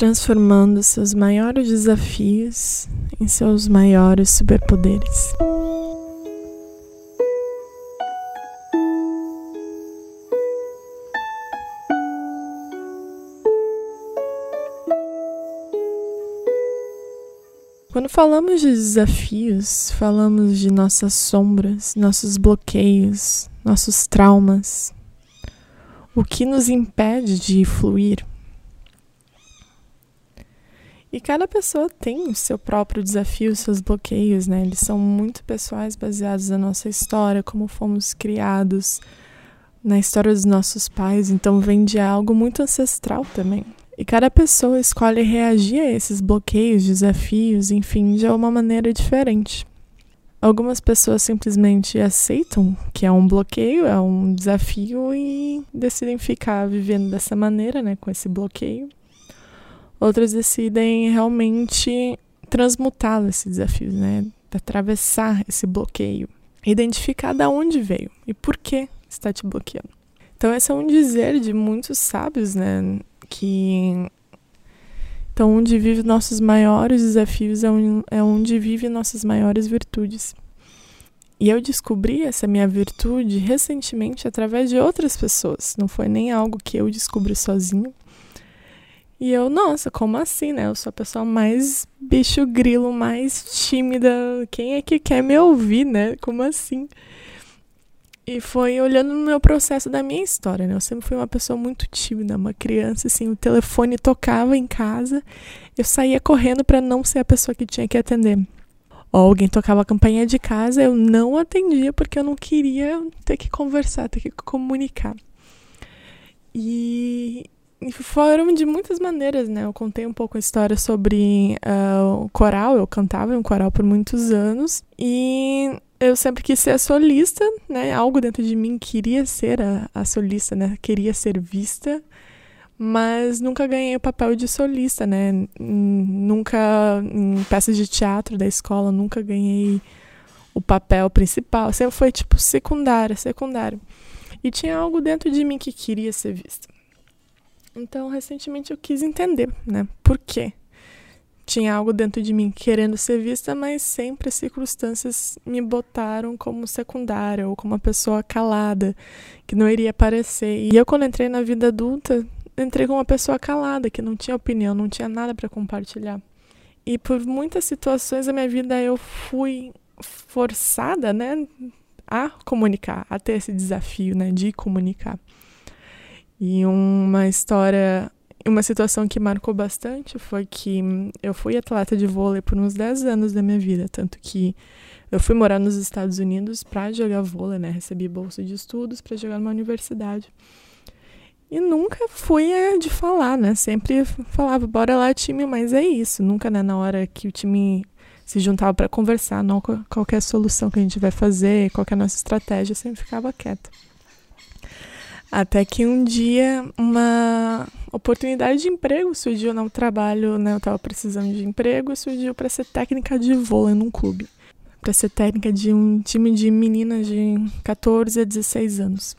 transformando seus maiores desafios em seus maiores superpoderes. Quando falamos de desafios, falamos de nossas sombras, nossos bloqueios, nossos traumas, o que nos impede de fluir. E cada pessoa tem o seu próprio desafio, seus bloqueios, né? Eles são muito pessoais, baseados na nossa história, como fomos criados, na história dos nossos pais, então vem de algo muito ancestral também. E cada pessoa escolhe reagir a esses bloqueios, desafios, enfim, de uma maneira diferente. Algumas pessoas simplesmente aceitam que é um bloqueio, é um desafio e decidem ficar vivendo dessa maneira, né, com esse bloqueio. Outras decidem realmente transmutá-lo, esse desafio, né, atravessar esse bloqueio, identificar de onde veio e por que está te bloqueando. Então, esse é um dizer de muitos sábios, né, que então onde vive nossos maiores desafios é, é onde vive nossas maiores virtudes. E eu descobri essa minha virtude recentemente através de outras pessoas. Não foi nem algo que eu descobri sozinho. E eu, nossa, como assim, né? Eu sou a pessoa mais bicho grilo, mais tímida. Quem é que quer me ouvir, né? Como assim? E foi olhando no meu processo da minha história, né? Eu sempre fui uma pessoa muito tímida, uma criança, assim, o telefone tocava em casa, eu saía correndo para não ser a pessoa que tinha que atender. Ou alguém tocava a campainha de casa, eu não atendia porque eu não queria ter que conversar, ter que comunicar. E, foram de muitas maneiras, né? Eu contei um pouco a história sobre uh, o coral, eu cantava em um coral por muitos anos e eu sempre quis ser solista, né? Algo dentro de mim queria ser a, a solista, né? Queria ser vista, mas nunca ganhei o papel de solista, né? Nunca em peças de teatro da escola, nunca ganhei o papel principal. Sempre foi tipo secundária, secundária. E tinha algo dentro de mim que queria ser vista. Então, recentemente eu quis entender, né? Por quê? tinha algo dentro de mim querendo ser vista, mas sempre as circunstâncias me botaram como secundária ou como uma pessoa calada, que não iria aparecer. E eu, quando entrei na vida adulta, entrei como uma pessoa calada, que não tinha opinião, não tinha nada para compartilhar. E por muitas situações da minha vida eu fui forçada, né, a comunicar, a ter esse desafio, né, de comunicar. E uma história uma situação que marcou bastante foi que eu fui atleta de vôlei por uns 10 anos da minha vida, tanto que eu fui morar nos Estados Unidos para jogar vôlei, né? Recebi bolsa de estudos para jogar numa universidade. E nunca fui de falar, né? Sempre falava, bora lá, time, mas é isso. Nunca, né, na hora que o time se juntava para conversar, não qualquer solução que a gente vai fazer, qual é nossa estratégia, sempre ficava quieta. Até que um dia uma oportunidade de emprego surgiu no trabalho, né? Eu estava precisando de emprego e surgiu para ser técnica de vôlei num clube. Para ser técnica de um time de meninas de 14 a 16 anos.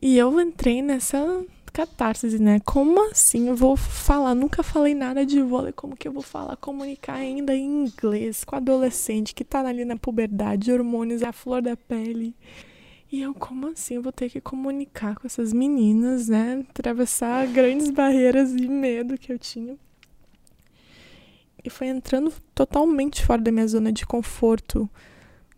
E eu entrei nessa catarse, né? Como assim eu vou falar? Nunca falei nada de vôlei, como que eu vou falar, comunicar ainda em inglês com adolescente que tá ali na puberdade, hormônios à flor da pele. E eu, como assim? Eu vou ter que comunicar com essas meninas, né? Atravessar grandes barreiras e medo que eu tinha. E foi entrando totalmente fora da minha zona de conforto,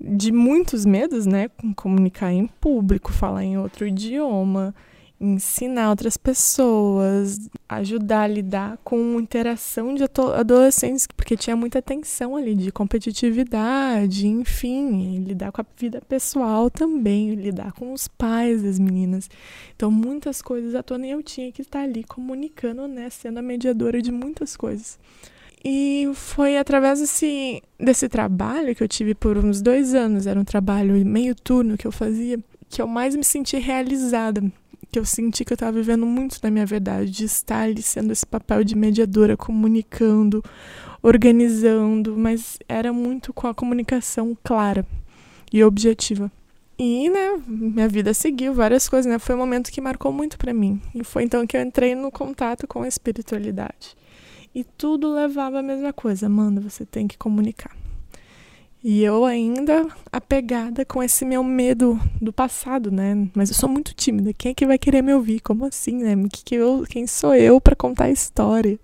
de muitos medos, né? Comunicar em público, falar em outro idioma, ensinar outras pessoas, ajudar a lidar com interação de adolescentes, porque tinha muita tensão ali de competitividade, enfim, lidar com a vida pessoal também, lidar com os pais das meninas. Então, muitas coisas à tona e eu tinha que estar ali comunicando, né, sendo a mediadora de muitas coisas. E foi através desse, desse trabalho que eu tive por uns dois anos, era um trabalho meio turno que eu fazia, que eu mais me senti realizada que eu senti que eu estava vivendo muito da minha verdade, de estar ali sendo esse papel de mediadora, comunicando, organizando, mas era muito com a comunicação clara e objetiva. E, né, minha vida seguiu várias coisas, né? Foi um momento que marcou muito para mim. E foi então que eu entrei no contato com a espiritualidade. E tudo levava a mesma coisa, Amanda, você tem que comunicar. E eu ainda apegada com esse meu medo do passado, né? Mas eu sou muito tímida. Quem é que vai querer me ouvir? Como assim, né? Que que eu, quem sou eu para contar a história?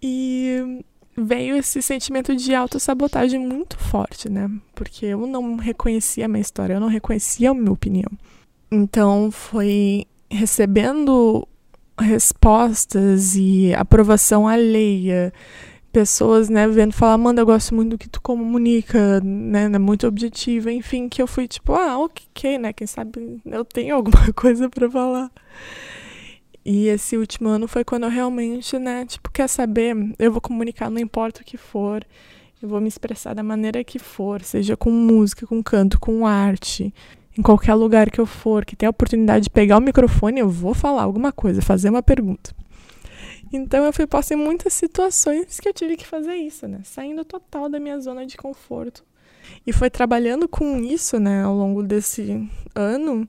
E veio esse sentimento de autossabotagem muito forte, né? Porque eu não reconhecia a minha história, eu não reconhecia a minha opinião. Então foi recebendo respostas e aprovação alheia, pessoas, né, vendo falar, Amanda, eu gosto muito do que tu comunica, né, é muito objetiva, enfim, que eu fui tipo, ah, ok, né, quem sabe eu tenho alguma coisa para falar. E esse último ano foi quando eu realmente, né, tipo, quer saber? Eu vou comunicar, não importa o que for. Eu vou me expressar da maneira que for, seja com música, com canto, com arte. Em qualquer lugar que eu for, que tenha a oportunidade de pegar o microfone, eu vou falar alguma coisa, fazer uma pergunta. Então eu fui posta em muitas situações que eu tive que fazer isso, né? Saindo total da minha zona de conforto. E foi trabalhando com isso, né, ao longo desse ano,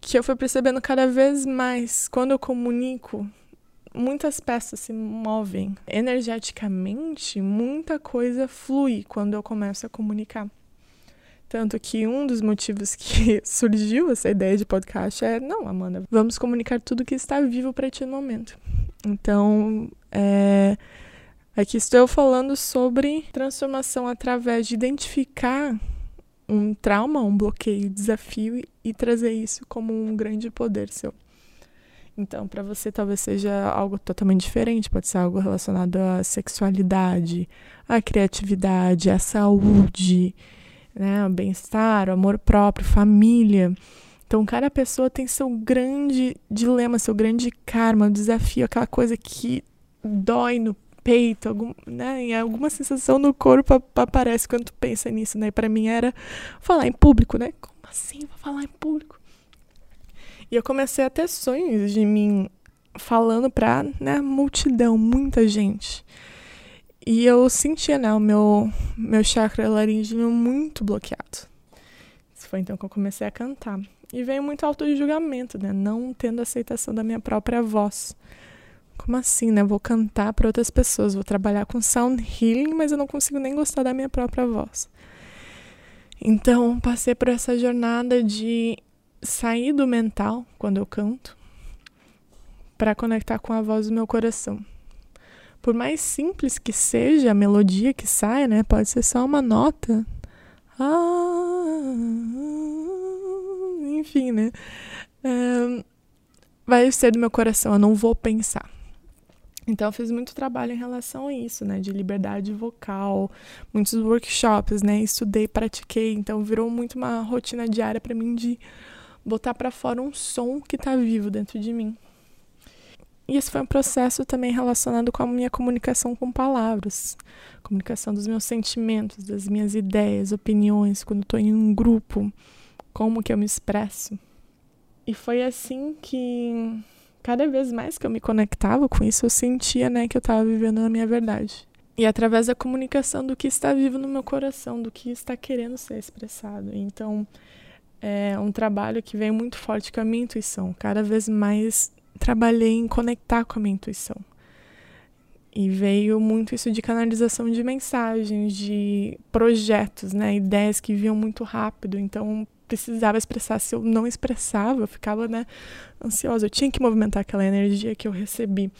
que eu fui percebendo cada vez mais quando eu comunico, muitas peças se movem energeticamente, muita coisa flui quando eu começo a comunicar. Tanto que um dos motivos que surgiu essa ideia de podcast é: não, Amanda, vamos comunicar tudo que está vivo para ti no momento. Então, é, aqui estou falando sobre transformação através de identificar um trauma, um bloqueio, desafio e trazer isso como um grande poder seu. Então, para você talvez seja algo totalmente diferente, pode ser algo relacionado à sexualidade, à criatividade, à saúde, né, ao bem-estar, ao amor próprio, família. Então, cada pessoa tem seu grande dilema, seu grande karma, desafio, aquela coisa que dói no peito, algum, né? E alguma sensação no corpo aparece quando tu pensa nisso, né? Para mim era falar em público, né? Como assim vou falar em público? E eu comecei a ter sonhos de mim falando pra né, multidão, muita gente. E eu sentia, né, o meu, meu chakra laríngeo muito bloqueado. Isso foi então que eu comecei a cantar. E veio muito auto-julgamento, né? Não tendo aceitação da minha própria voz. Como assim, né? Vou cantar para outras pessoas, vou trabalhar com sound healing, mas eu não consigo nem gostar da minha própria voz. Então, passei por essa jornada de sair do mental quando eu canto para conectar com a voz do meu coração. Por mais simples que seja a melodia que sai, né? Pode ser só uma nota. Ah, enfim, né? É, vai ser do meu coração, eu não vou pensar. Então, eu fiz muito trabalho em relação a isso, né? De liberdade vocal, muitos workshops, né? Estudei, pratiquei. Então, virou muito uma rotina diária para mim de botar para fora um som que tá vivo dentro de mim. E esse foi um processo também relacionado com a minha comunicação com palavras, comunicação dos meus sentimentos, das minhas ideias, opiniões, quando estou em um grupo, como que eu me expresso. E foi assim que cada vez mais que eu me conectava com isso, eu sentia, né, que eu estava vivendo na minha verdade. E através da comunicação do que está vivo no meu coração, do que está querendo ser expressado. Então, é um trabalho que vem muito forte com a minha intuição. Cada vez mais trabalhei em conectar com a minha intuição. E veio muito isso de canalização de mensagens, de projetos, né, ideias que vinham muito rápido. Então, precisava expressar. Se eu não expressava, eu ficava, né, ansiosa. Eu tinha que movimentar aquela energia que eu recebi.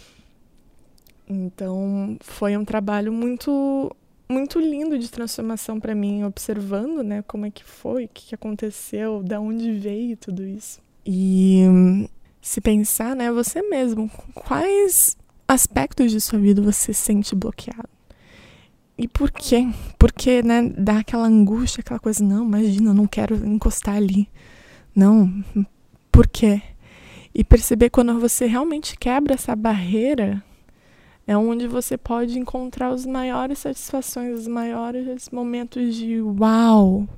Então, foi um trabalho muito muito lindo de transformação para mim, observando, né, como é que foi, o que aconteceu, da onde veio tudo isso. E se pensar, né, você mesmo, quais aspectos de sua vida você sente bloqueado? E por quê? Porque, né, dá aquela angústia, aquela coisa, não, imagina, eu não quero encostar ali. Não, por quê? E perceber quando você realmente quebra essa barreira, é onde você pode encontrar as maiores satisfações, os maiores momentos de uau,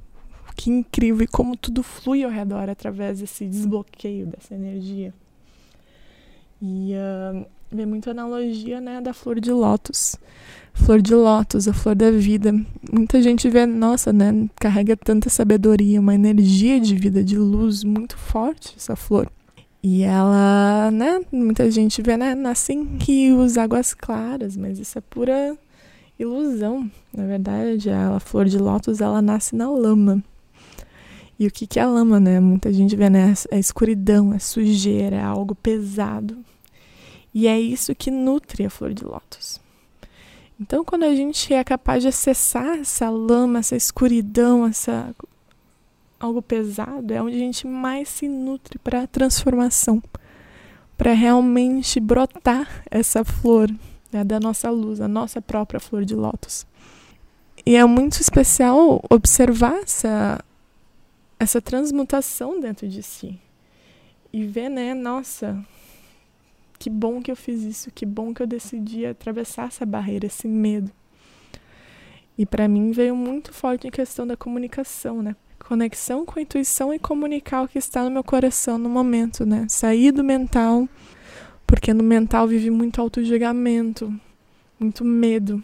que incrível, e como tudo flui ao redor através desse desbloqueio dessa energia. E uh, vê muita analogia, né, da flor de lótus. Flor de lótus, a flor da vida. Muita gente vê, nossa, né, carrega tanta sabedoria, uma energia de vida, de luz muito forte essa flor. E ela, né, muita gente vê, né, nasce em rios, águas claras, mas isso é pura ilusão. Na verdade, a flor de lótus, ela nasce na lama. E o que, que é a lama, né? Muita gente vê, né? É escuridão, é sujeira, é algo pesado. E é isso que nutre a flor de lótus. Então, quando a gente é capaz de acessar essa lama, essa escuridão, essa algo pesado, é onde a gente mais se nutre para a transformação, para realmente brotar essa flor né, da nossa luz, a nossa própria flor de lótus. E é muito especial observar essa, essa transmutação dentro de si e ver, né, nossa, que bom que eu fiz isso, que bom que eu decidi atravessar essa barreira, esse medo. E para mim veio muito forte a questão da comunicação, né? Conexão com a intuição e comunicar o que está no meu coração no momento, né? Sair do mental, porque no mental vive muito auto-julgamento, muito medo.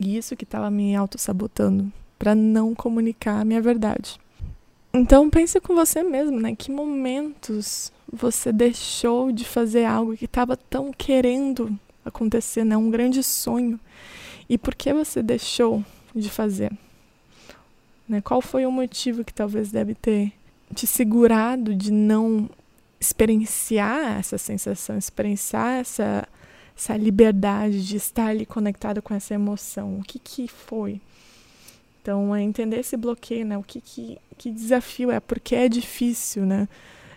E isso que estava me auto-sabotando para não comunicar a minha verdade. Então pense com você mesmo, né? Que momentos você deixou de fazer algo que estava tão querendo acontecer, né? Um grande sonho. E por que você deixou de fazer? Né? Qual foi o motivo que talvez deve ter te segurado de não experienciar essa sensação, experienciar essa, essa liberdade de estar ali conectado com essa emoção? O que, que foi? Então, é entender esse bloqueio, né? O que, que, que desafio é, porque é difícil, né?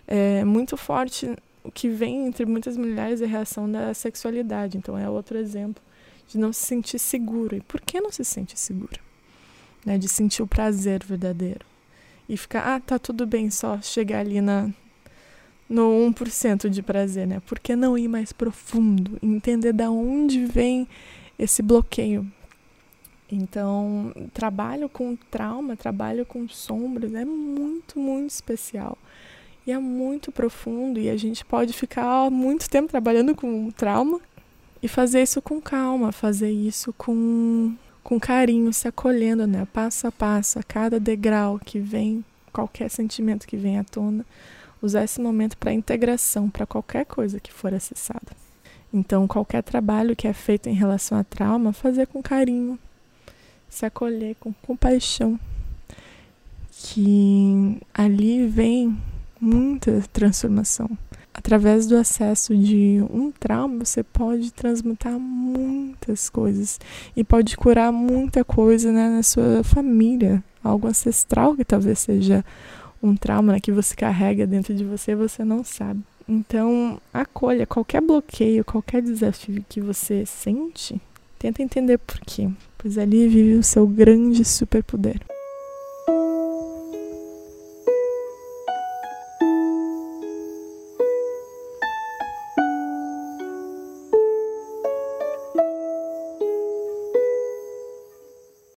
é muito forte o que vem entre muitas mulheres é a reação da sexualidade. Então é outro exemplo de não se sentir seguro. E por que não se sente segura? Né, de sentir o prazer verdadeiro. E ficar, ah, tá tudo bem só chegar ali na, no 1% de prazer, né? Por que não ir mais profundo? Entender da onde vem esse bloqueio. Então, trabalho com trauma, trabalho com sombras é muito, muito especial. E é muito profundo e a gente pode ficar muito tempo trabalhando com trauma e fazer isso com calma, fazer isso com, com carinho, se acolhendo, né? Passo a passo, a cada degrau que vem, qualquer sentimento que vem à tona, usar esse momento para integração, para qualquer coisa que for acessada. Então, qualquer trabalho que é feito em relação a trauma, fazer com carinho, se acolher com compaixão, que ali vem muita transformação. Através do acesso de um trauma, você pode transmutar muitas coisas e pode curar muita coisa né, na sua família, algo ancestral que talvez seja um trauma né, que você carrega dentro de você e você não sabe. Então, acolha qualquer bloqueio, qualquer desafio que você sente, tenta entender por quê, pois ali vive o seu grande superpoder.